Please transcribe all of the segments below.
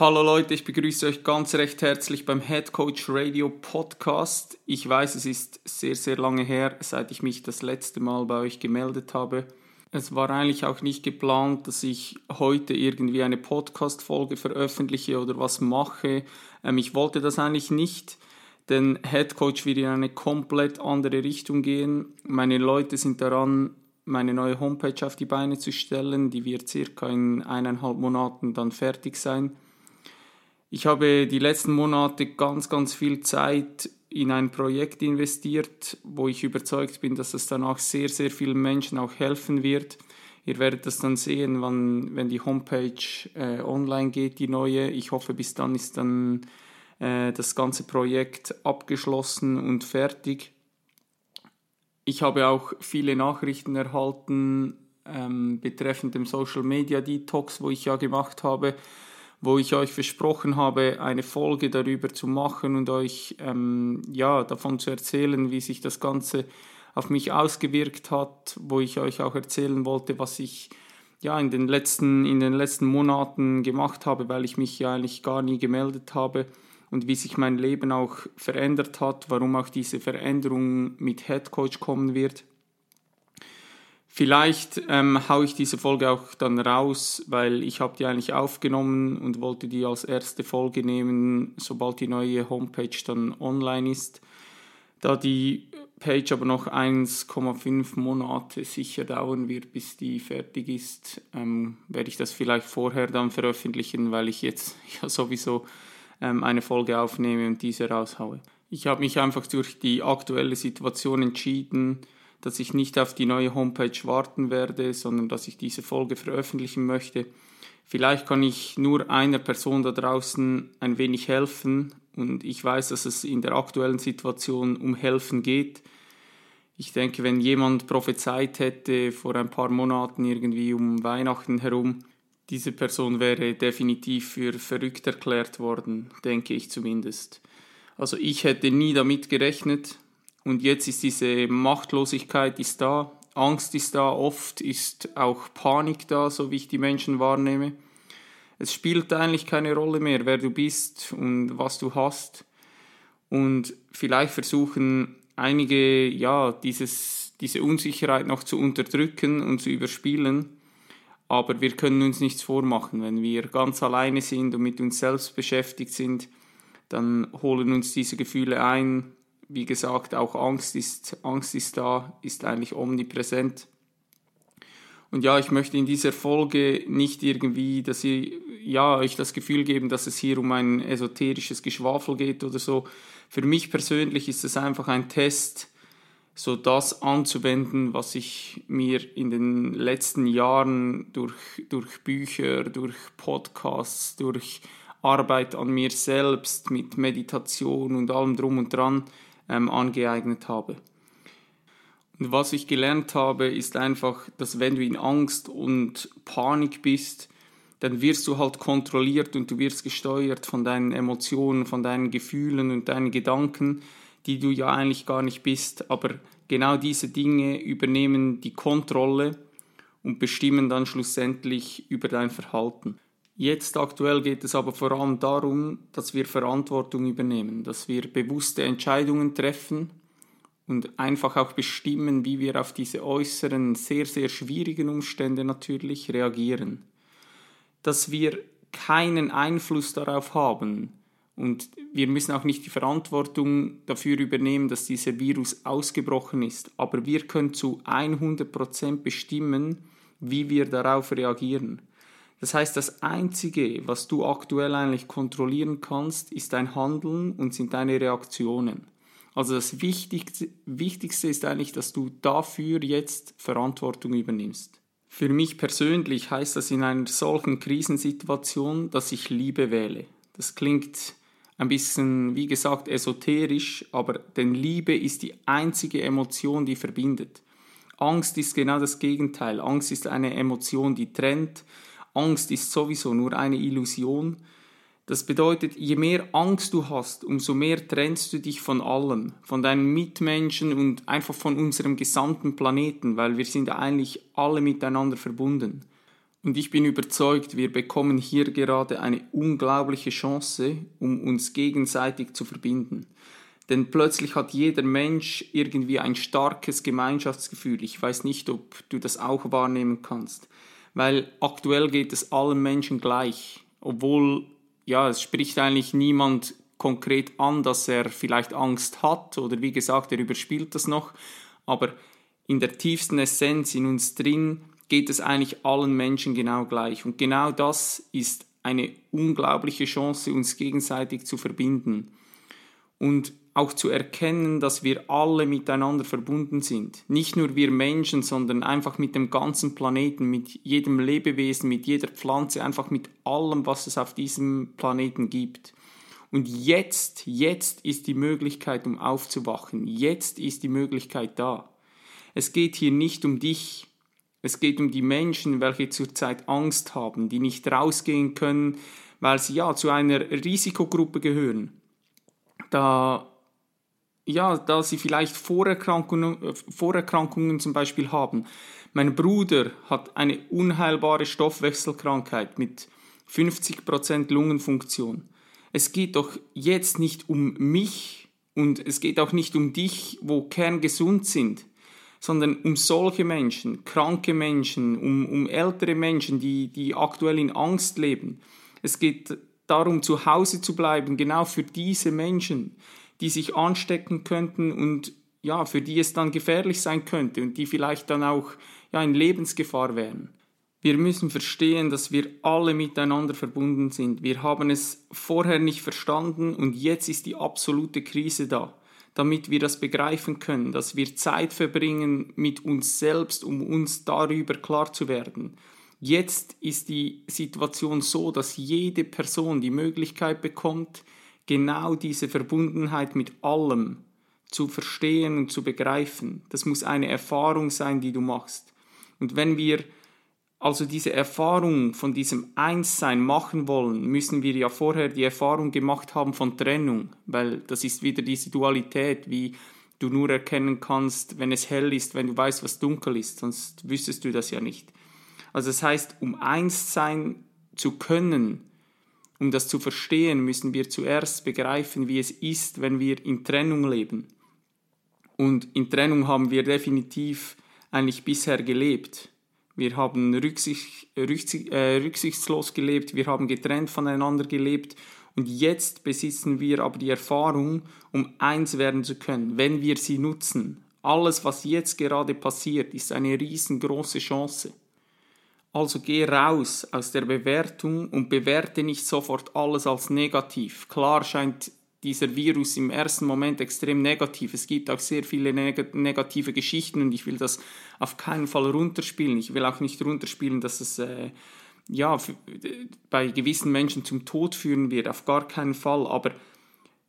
Hallo Leute, ich begrüße euch ganz recht herzlich beim Head Coach Radio Podcast. Ich weiß, es ist sehr, sehr lange her, seit ich mich das letzte Mal bei euch gemeldet habe. Es war eigentlich auch nicht geplant, dass ich heute irgendwie eine Podcast-Folge veröffentliche oder was mache. Ähm, ich wollte das eigentlich nicht, denn Head Coach wird in eine komplett andere Richtung gehen. Meine Leute sind daran, meine neue Homepage auf die Beine zu stellen. Die wird circa in eineinhalb Monaten dann fertig sein. Ich habe die letzten Monate ganz, ganz viel Zeit in ein Projekt investiert, wo ich überzeugt bin, dass es danach sehr, sehr vielen Menschen auch helfen wird. Ihr werdet das dann sehen, wann, wenn die Homepage äh, online geht, die neue. Ich hoffe, bis dann ist dann äh, das ganze Projekt abgeschlossen und fertig. Ich habe auch viele Nachrichten erhalten ähm, betreffend dem Social Media Detox, wo ich ja gemacht habe wo ich euch versprochen habe, eine Folge darüber zu machen und euch ähm, ja, davon zu erzählen, wie sich das Ganze auf mich ausgewirkt hat, wo ich euch auch erzählen wollte, was ich ja, in, den letzten, in den letzten Monaten gemacht habe, weil ich mich ja eigentlich gar nie gemeldet habe und wie sich mein Leben auch verändert hat, warum auch diese Veränderung mit Head Coach kommen wird. Vielleicht ähm, haue ich diese Folge auch dann raus, weil ich habe die eigentlich aufgenommen und wollte die als erste Folge nehmen, sobald die neue Homepage dann online ist. Da die Page aber noch 1,5 Monate sicher dauern wird, bis die fertig ist, ähm, werde ich das vielleicht vorher dann veröffentlichen, weil ich jetzt ja sowieso ähm, eine Folge aufnehme und diese raushaue. Ich habe mich einfach durch die aktuelle Situation entschieden, dass ich nicht auf die neue Homepage warten werde, sondern dass ich diese Folge veröffentlichen möchte. Vielleicht kann ich nur einer Person da draußen ein wenig helfen und ich weiß, dass es in der aktuellen Situation um Helfen geht. Ich denke, wenn jemand prophezeit hätte vor ein paar Monaten irgendwie um Weihnachten herum, diese Person wäre definitiv für verrückt erklärt worden, denke ich zumindest. Also ich hätte nie damit gerechnet, und jetzt ist diese Machtlosigkeit ist da, Angst ist da, oft ist auch Panik da, so wie ich die Menschen wahrnehme. Es spielt eigentlich keine Rolle mehr, wer du bist und was du hast. Und vielleicht versuchen einige, ja, dieses, diese Unsicherheit noch zu unterdrücken und zu überspielen. Aber wir können uns nichts vormachen. Wenn wir ganz alleine sind und mit uns selbst beschäftigt sind, dann holen uns diese Gefühle ein, wie gesagt, auch Angst ist, Angst ist da, ist eigentlich omnipräsent. Und ja, ich möchte in dieser Folge nicht irgendwie, dass ihr, ja, euch das Gefühl geben, dass es hier um ein esoterisches Geschwafel geht oder so. Für mich persönlich ist es einfach ein Test, so das anzuwenden, was ich mir in den letzten Jahren durch, durch Bücher, durch Podcasts, durch Arbeit an mir selbst mit Meditation und allem drum und dran ähm, angeeignet habe. Und was ich gelernt habe, ist einfach, dass wenn du in Angst und Panik bist, dann wirst du halt kontrolliert und du wirst gesteuert von deinen Emotionen, von deinen Gefühlen und deinen Gedanken, die du ja eigentlich gar nicht bist. Aber genau diese Dinge übernehmen die Kontrolle und bestimmen dann schlussendlich über dein Verhalten. Jetzt aktuell geht es aber vor allem darum, dass wir Verantwortung übernehmen, dass wir bewusste Entscheidungen treffen und einfach auch bestimmen, wie wir auf diese äußeren, sehr, sehr schwierigen Umstände natürlich reagieren. Dass wir keinen Einfluss darauf haben und wir müssen auch nicht die Verantwortung dafür übernehmen, dass dieser Virus ausgebrochen ist, aber wir können zu 100% bestimmen, wie wir darauf reagieren. Das heißt, das Einzige, was du aktuell eigentlich kontrollieren kannst, ist dein Handeln und sind deine Reaktionen. Also das Wichtigste, Wichtigste ist eigentlich, dass du dafür jetzt Verantwortung übernimmst. Für mich persönlich heißt das in einer solchen Krisensituation, dass ich Liebe wähle. Das klingt ein bisschen, wie gesagt, esoterisch, aber denn Liebe ist die einzige Emotion, die verbindet. Angst ist genau das Gegenteil. Angst ist eine Emotion, die trennt. Angst ist sowieso nur eine Illusion. Das bedeutet, je mehr Angst du hast, umso mehr trennst du dich von allem, von deinen Mitmenschen und einfach von unserem gesamten Planeten, weil wir sind eigentlich alle miteinander verbunden. Und ich bin überzeugt, wir bekommen hier gerade eine unglaubliche Chance, um uns gegenseitig zu verbinden. Denn plötzlich hat jeder Mensch irgendwie ein starkes Gemeinschaftsgefühl. Ich weiß nicht, ob du das auch wahrnehmen kannst. Weil aktuell geht es allen Menschen gleich. Obwohl, ja, es spricht eigentlich niemand konkret an, dass er vielleicht Angst hat oder wie gesagt, er überspielt das noch. Aber in der tiefsten Essenz in uns drin geht es eigentlich allen Menschen genau gleich. Und genau das ist eine unglaubliche Chance, uns gegenseitig zu verbinden. Und auch zu erkennen, dass wir alle miteinander verbunden sind. Nicht nur wir Menschen, sondern einfach mit dem ganzen Planeten, mit jedem Lebewesen, mit jeder Pflanze, einfach mit allem, was es auf diesem Planeten gibt. Und jetzt, jetzt ist die Möglichkeit, um aufzuwachen. Jetzt ist die Möglichkeit da. Es geht hier nicht um dich. Es geht um die Menschen, welche zurzeit Angst haben, die nicht rausgehen können, weil sie ja zu einer Risikogruppe gehören. Da ja, da sie vielleicht Vorerkrankungen, äh, Vorerkrankungen zum Beispiel haben. Mein Bruder hat eine unheilbare Stoffwechselkrankheit mit 50% Lungenfunktion. Es geht doch jetzt nicht um mich und es geht auch nicht um dich, wo kerngesund sind, sondern um solche Menschen, kranke Menschen, um, um ältere Menschen, die, die aktuell in Angst leben. Es geht darum, zu Hause zu bleiben, genau für diese Menschen die sich anstecken könnten und ja, für die es dann gefährlich sein könnte und die vielleicht dann auch ja, in Lebensgefahr wären. Wir müssen verstehen, dass wir alle miteinander verbunden sind. Wir haben es vorher nicht verstanden und jetzt ist die absolute Krise da, damit wir das begreifen können, dass wir Zeit verbringen mit uns selbst, um uns darüber klar zu werden. Jetzt ist die Situation so, dass jede Person die Möglichkeit bekommt, genau diese Verbundenheit mit allem zu verstehen und zu begreifen. Das muss eine Erfahrung sein, die du machst. Und wenn wir also diese Erfahrung von diesem Einssein machen wollen, müssen wir ja vorher die Erfahrung gemacht haben von Trennung, weil das ist wieder diese Dualität, wie du nur erkennen kannst, wenn es hell ist, wenn du weißt, was dunkel ist, sonst wüsstest du das ja nicht. Also das heißt, um eins sein zu können, um das zu verstehen, müssen wir zuerst begreifen, wie es ist, wenn wir in Trennung leben. Und in Trennung haben wir definitiv eigentlich bisher gelebt. Wir haben rücksicht, rücksicht, äh, rücksichtslos gelebt, wir haben getrennt voneinander gelebt und jetzt besitzen wir aber die Erfahrung, um eins werden zu können, wenn wir sie nutzen. Alles, was jetzt gerade passiert, ist eine riesengroße Chance. Also geh raus aus der Bewertung und bewerte nicht sofort alles als negativ. Klar scheint dieser Virus im ersten Moment extrem negativ. Es gibt auch sehr viele neg negative Geschichten und ich will das auf keinen Fall runterspielen. Ich will auch nicht runterspielen, dass es äh, ja, bei gewissen Menschen zum Tod führen wird. Auf gar keinen Fall. Aber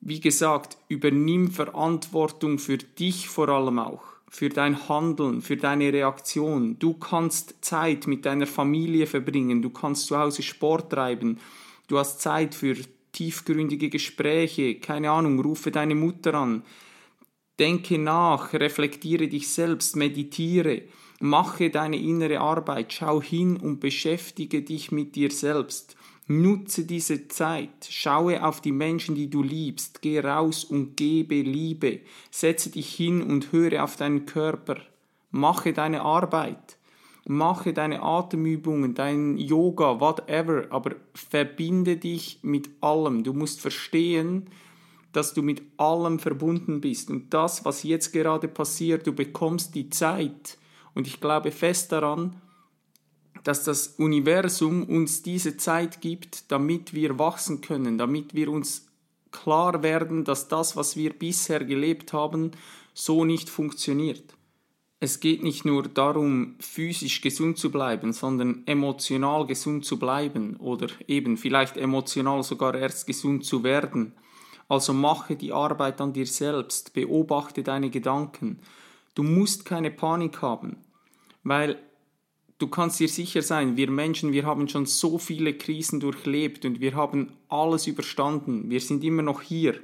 wie gesagt, übernimm Verantwortung für dich vor allem auch für dein Handeln, für deine Reaktion. Du kannst Zeit mit deiner Familie verbringen, du kannst zu Hause Sport treiben, du hast Zeit für tiefgründige Gespräche, keine Ahnung, rufe deine Mutter an. Denke nach, reflektiere dich selbst, meditiere, mache deine innere Arbeit, schau hin und beschäftige dich mit dir selbst. Nutze diese Zeit, schaue auf die Menschen, die du liebst, geh raus und gebe Liebe, setze dich hin und höre auf deinen Körper, mache deine Arbeit, mache deine Atemübungen, dein Yoga, whatever, aber verbinde dich mit allem. Du musst verstehen, dass du mit allem verbunden bist. Und das, was jetzt gerade passiert, du bekommst die Zeit. Und ich glaube fest daran, dass das Universum uns diese Zeit gibt, damit wir wachsen können, damit wir uns klar werden, dass das, was wir bisher gelebt haben, so nicht funktioniert. Es geht nicht nur darum, physisch gesund zu bleiben, sondern emotional gesund zu bleiben oder eben vielleicht emotional sogar erst gesund zu werden. Also mache die Arbeit an dir selbst, beobachte deine Gedanken. Du musst keine Panik haben, weil du kannst dir sicher sein, wir Menschen, wir haben schon so viele Krisen durchlebt und wir haben alles überstanden. Wir sind immer noch hier.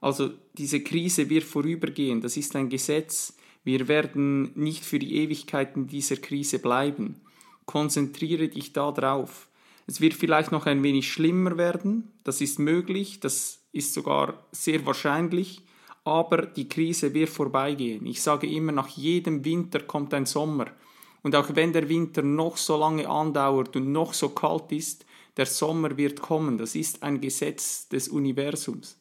Also diese Krise wird vorübergehen, das ist ein Gesetz. Wir werden nicht für die Ewigkeit in dieser Krise bleiben. Konzentriere dich da drauf. Es wird vielleicht noch ein wenig schlimmer werden, das ist möglich, das ist sogar sehr wahrscheinlich, aber die Krise wird vorbeigehen. Ich sage immer, nach jedem Winter kommt ein Sommer. Und auch wenn der Winter noch so lange andauert und noch so kalt ist, der Sommer wird kommen. Das ist ein Gesetz des Universums.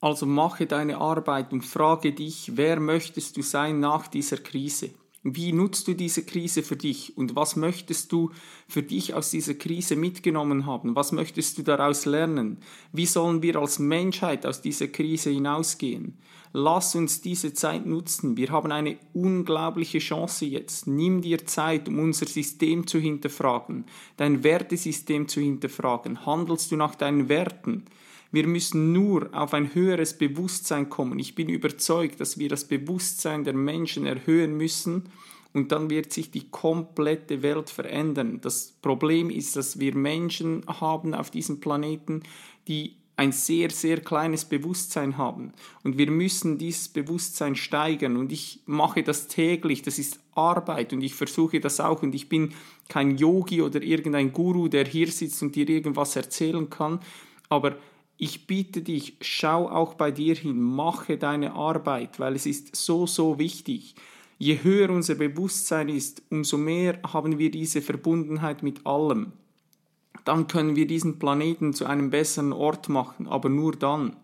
Also mache deine Arbeit und frage dich, wer möchtest du sein nach dieser Krise? Wie nutzt du diese Krise für dich und was möchtest du für dich aus dieser Krise mitgenommen haben? Was möchtest du daraus lernen? Wie sollen wir als Menschheit aus dieser Krise hinausgehen? Lass uns diese Zeit nutzen. Wir haben eine unglaubliche Chance jetzt. Nimm dir Zeit, um unser System zu hinterfragen, dein Wertesystem zu hinterfragen. Handelst du nach deinen Werten? Wir müssen nur auf ein höheres Bewusstsein kommen. Ich bin überzeugt, dass wir das Bewusstsein der Menschen erhöhen müssen und dann wird sich die komplette Welt verändern. Das Problem ist, dass wir Menschen haben auf diesem Planeten, die ein sehr, sehr kleines Bewusstsein haben. Und wir müssen dieses Bewusstsein steigern. Und ich mache das täglich. Das ist Arbeit. Und ich versuche das auch. Und ich bin kein Yogi oder irgendein Guru, der hier sitzt und dir irgendwas erzählen kann. Aber ich bitte dich, schau auch bei dir hin, mache deine Arbeit, weil es ist so, so wichtig. Je höher unser Bewusstsein ist, umso mehr haben wir diese Verbundenheit mit allem. Dann können wir diesen Planeten zu einem besseren Ort machen, aber nur dann.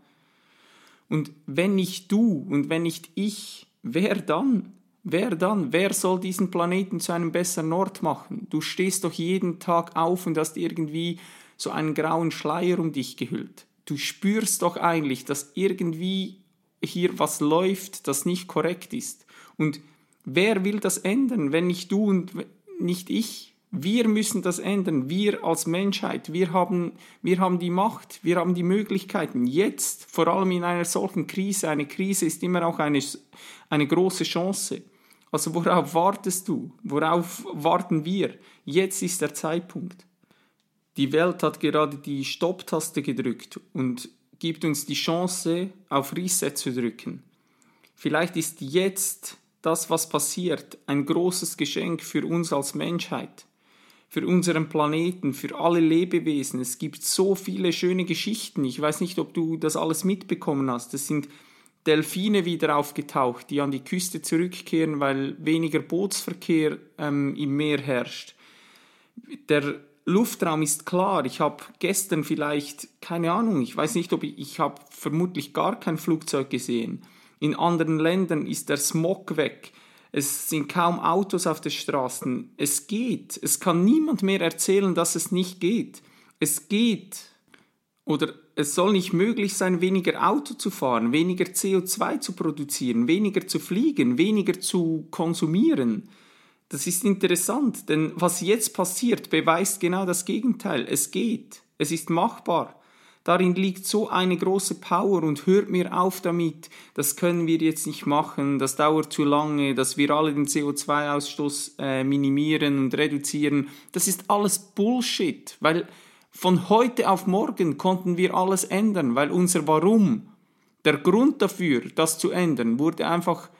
Und wenn nicht du und wenn nicht ich, wer dann? Wer dann? Wer soll diesen Planeten zu einem besseren Ort machen? Du stehst doch jeden Tag auf und hast irgendwie so einen grauen Schleier um dich gehüllt du spürst doch eigentlich, dass irgendwie hier was läuft, das nicht korrekt ist. Und wer will das ändern, wenn nicht du und nicht ich? Wir müssen das ändern. Wir als Menschheit, wir haben, wir haben die Macht, wir haben die Möglichkeiten. Jetzt, vor allem in einer solchen Krise, eine Krise ist immer auch eine, eine große Chance. Also worauf wartest du? Worauf warten wir? Jetzt ist der Zeitpunkt. Die Welt hat gerade die Stopp-Taste gedrückt und gibt uns die Chance, auf Reset zu drücken. Vielleicht ist jetzt das, was passiert, ein großes Geschenk für uns als Menschheit, für unseren Planeten, für alle Lebewesen. Es gibt so viele schöne Geschichten. Ich weiß nicht, ob du das alles mitbekommen hast. Es sind Delfine wieder aufgetaucht, die an die Küste zurückkehren, weil weniger Bootsverkehr ähm, im Meer herrscht. Der Luftraum ist klar. Ich habe gestern vielleicht, keine Ahnung, ich weiß nicht, ob ich, ich habe vermutlich gar kein Flugzeug gesehen. In anderen Ländern ist der Smog weg. Es sind kaum Autos auf den Straßen. Es geht. Es kann niemand mehr erzählen, dass es nicht geht. Es geht. Oder es soll nicht möglich sein, weniger Auto zu fahren, weniger CO2 zu produzieren, weniger zu fliegen, weniger zu konsumieren. Das ist interessant, denn was jetzt passiert, beweist genau das Gegenteil. Es geht, es ist machbar. Darin liegt so eine große Power und hört mir auf damit, das können wir jetzt nicht machen, das dauert zu lange, dass wir alle den CO2-Ausstoß äh, minimieren und reduzieren. Das ist alles Bullshit, weil von heute auf morgen konnten wir alles ändern, weil unser Warum, der Grund dafür, das zu ändern, wurde einfach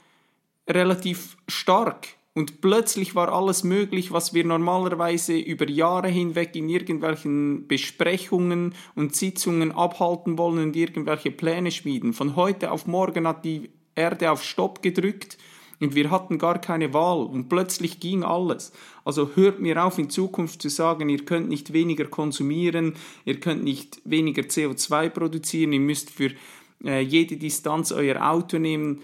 relativ stark und plötzlich war alles möglich, was wir normalerweise über Jahre hinweg in irgendwelchen Besprechungen und Sitzungen abhalten wollen und irgendwelche Pläne schmieden. Von heute auf morgen hat die Erde auf Stopp gedrückt und wir hatten gar keine Wahl und plötzlich ging alles. Also hört mir auf in Zukunft zu sagen, ihr könnt nicht weniger konsumieren, ihr könnt nicht weniger CO2 produzieren, ihr müsst für äh, jede Distanz euer Auto nehmen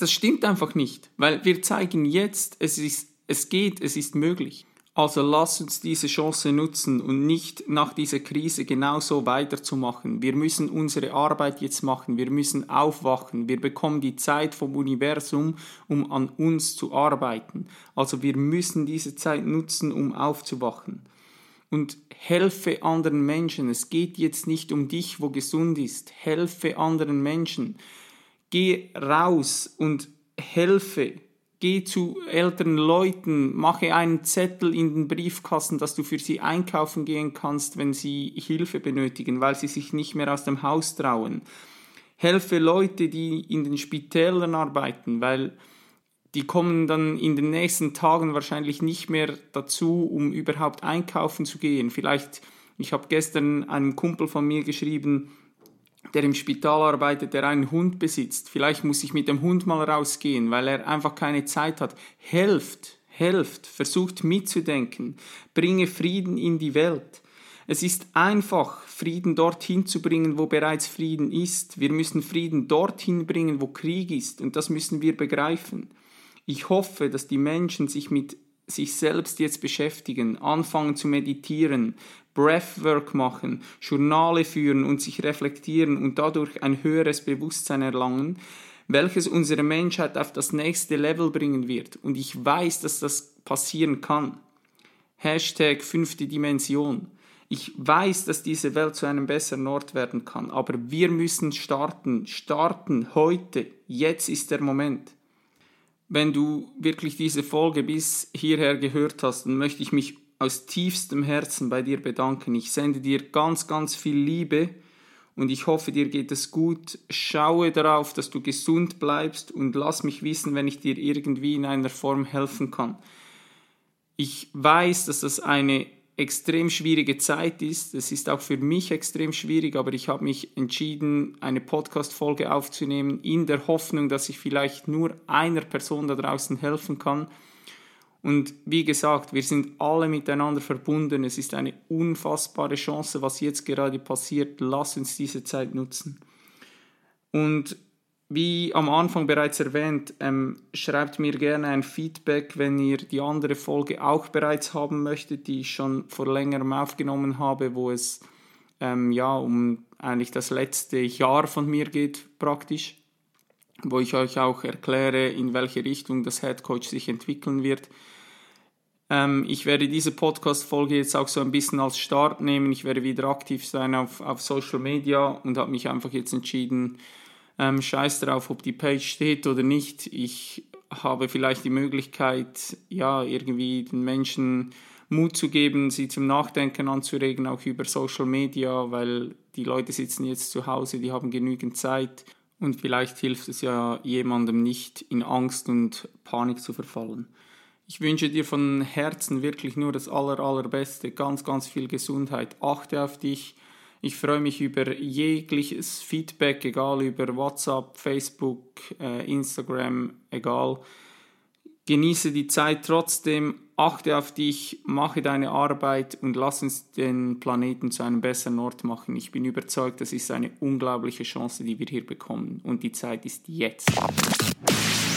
das stimmt einfach nicht, weil wir zeigen jetzt, es, ist, es geht, es ist möglich. Also lass uns diese Chance nutzen und nicht nach dieser Krise genauso weiterzumachen. Wir müssen unsere Arbeit jetzt machen, wir müssen aufwachen, wir bekommen die Zeit vom Universum, um an uns zu arbeiten. Also wir müssen diese Zeit nutzen, um aufzuwachen. Und helfe anderen Menschen. Es geht jetzt nicht um dich, wo gesund ist. Helfe anderen Menschen. Geh raus und helfe. Geh zu älteren Leuten, mache einen Zettel in den Briefkasten, dass du für sie einkaufen gehen kannst, wenn sie Hilfe benötigen, weil sie sich nicht mehr aus dem Haus trauen. Helfe Leute, die in den Spitälern arbeiten, weil die kommen dann in den nächsten Tagen wahrscheinlich nicht mehr dazu, um überhaupt einkaufen zu gehen. Vielleicht, ich habe gestern einem Kumpel von mir geschrieben, der im Spital arbeitet, der einen Hund besitzt. Vielleicht muss ich mit dem Hund mal rausgehen, weil er einfach keine Zeit hat. Helft, helft, versucht mitzudenken, bringe Frieden in die Welt. Es ist einfach, Frieden dorthin zu bringen, wo bereits Frieden ist. Wir müssen Frieden dorthin bringen, wo Krieg ist. Und das müssen wir begreifen. Ich hoffe, dass die Menschen sich mit sich selbst jetzt beschäftigen, anfangen zu meditieren, Breathwork machen, Journale führen und sich reflektieren und dadurch ein höheres Bewusstsein erlangen, welches unsere Menschheit auf das nächste Level bringen wird. Und ich weiß, dass das passieren kann. Hashtag fünfte Dimension. Ich weiß, dass diese Welt zu einem besseren Ort werden kann, aber wir müssen starten, starten heute. Jetzt ist der Moment. Wenn du wirklich diese Folge bis hierher gehört hast, dann möchte ich mich aus tiefstem Herzen bei dir bedanken. Ich sende dir ganz, ganz viel Liebe und ich hoffe, dir geht es gut. Schaue darauf, dass du gesund bleibst und lass mich wissen, wenn ich dir irgendwie in einer Form helfen kann. Ich weiß, dass das eine extrem schwierige Zeit ist. Es ist auch für mich extrem schwierig, aber ich habe mich entschieden, eine Podcast-Folge aufzunehmen, in der Hoffnung, dass ich vielleicht nur einer Person da draußen helfen kann. Und wie gesagt, wir sind alle miteinander verbunden. Es ist eine unfassbare Chance, was jetzt gerade passiert. Lass uns diese Zeit nutzen. Und wie am Anfang bereits erwähnt, ähm, schreibt mir gerne ein Feedback, wenn ihr die andere Folge auch bereits haben möchtet, die ich schon vor längerem aufgenommen habe, wo es ähm, ja um eigentlich das letzte Jahr von mir geht praktisch, wo ich euch auch erkläre, in welche Richtung das Head Coach sich entwickeln wird. Ähm, ich werde diese Podcast-Folge jetzt auch so ein bisschen als Start nehmen. Ich werde wieder aktiv sein auf, auf Social Media und habe mich einfach jetzt entschieden, ähm, scheiß drauf, ob die Page steht oder nicht. Ich habe vielleicht die Möglichkeit, ja, irgendwie den Menschen Mut zu geben, sie zum Nachdenken anzuregen, auch über Social Media, weil die Leute sitzen jetzt zu Hause, die haben genügend Zeit und vielleicht hilft es ja jemandem nicht, in Angst und Panik zu verfallen. Ich wünsche dir von Herzen wirklich nur das aller, allerbeste, ganz, ganz viel Gesundheit. Achte auf dich, ich freue mich über jegliches Feedback, egal über WhatsApp, Facebook, äh, Instagram, egal. Genieße die Zeit trotzdem, achte auf dich, mache deine Arbeit und lass uns den Planeten zu einem besseren Ort machen. Ich bin überzeugt, das ist eine unglaubliche Chance, die wir hier bekommen und die Zeit ist jetzt.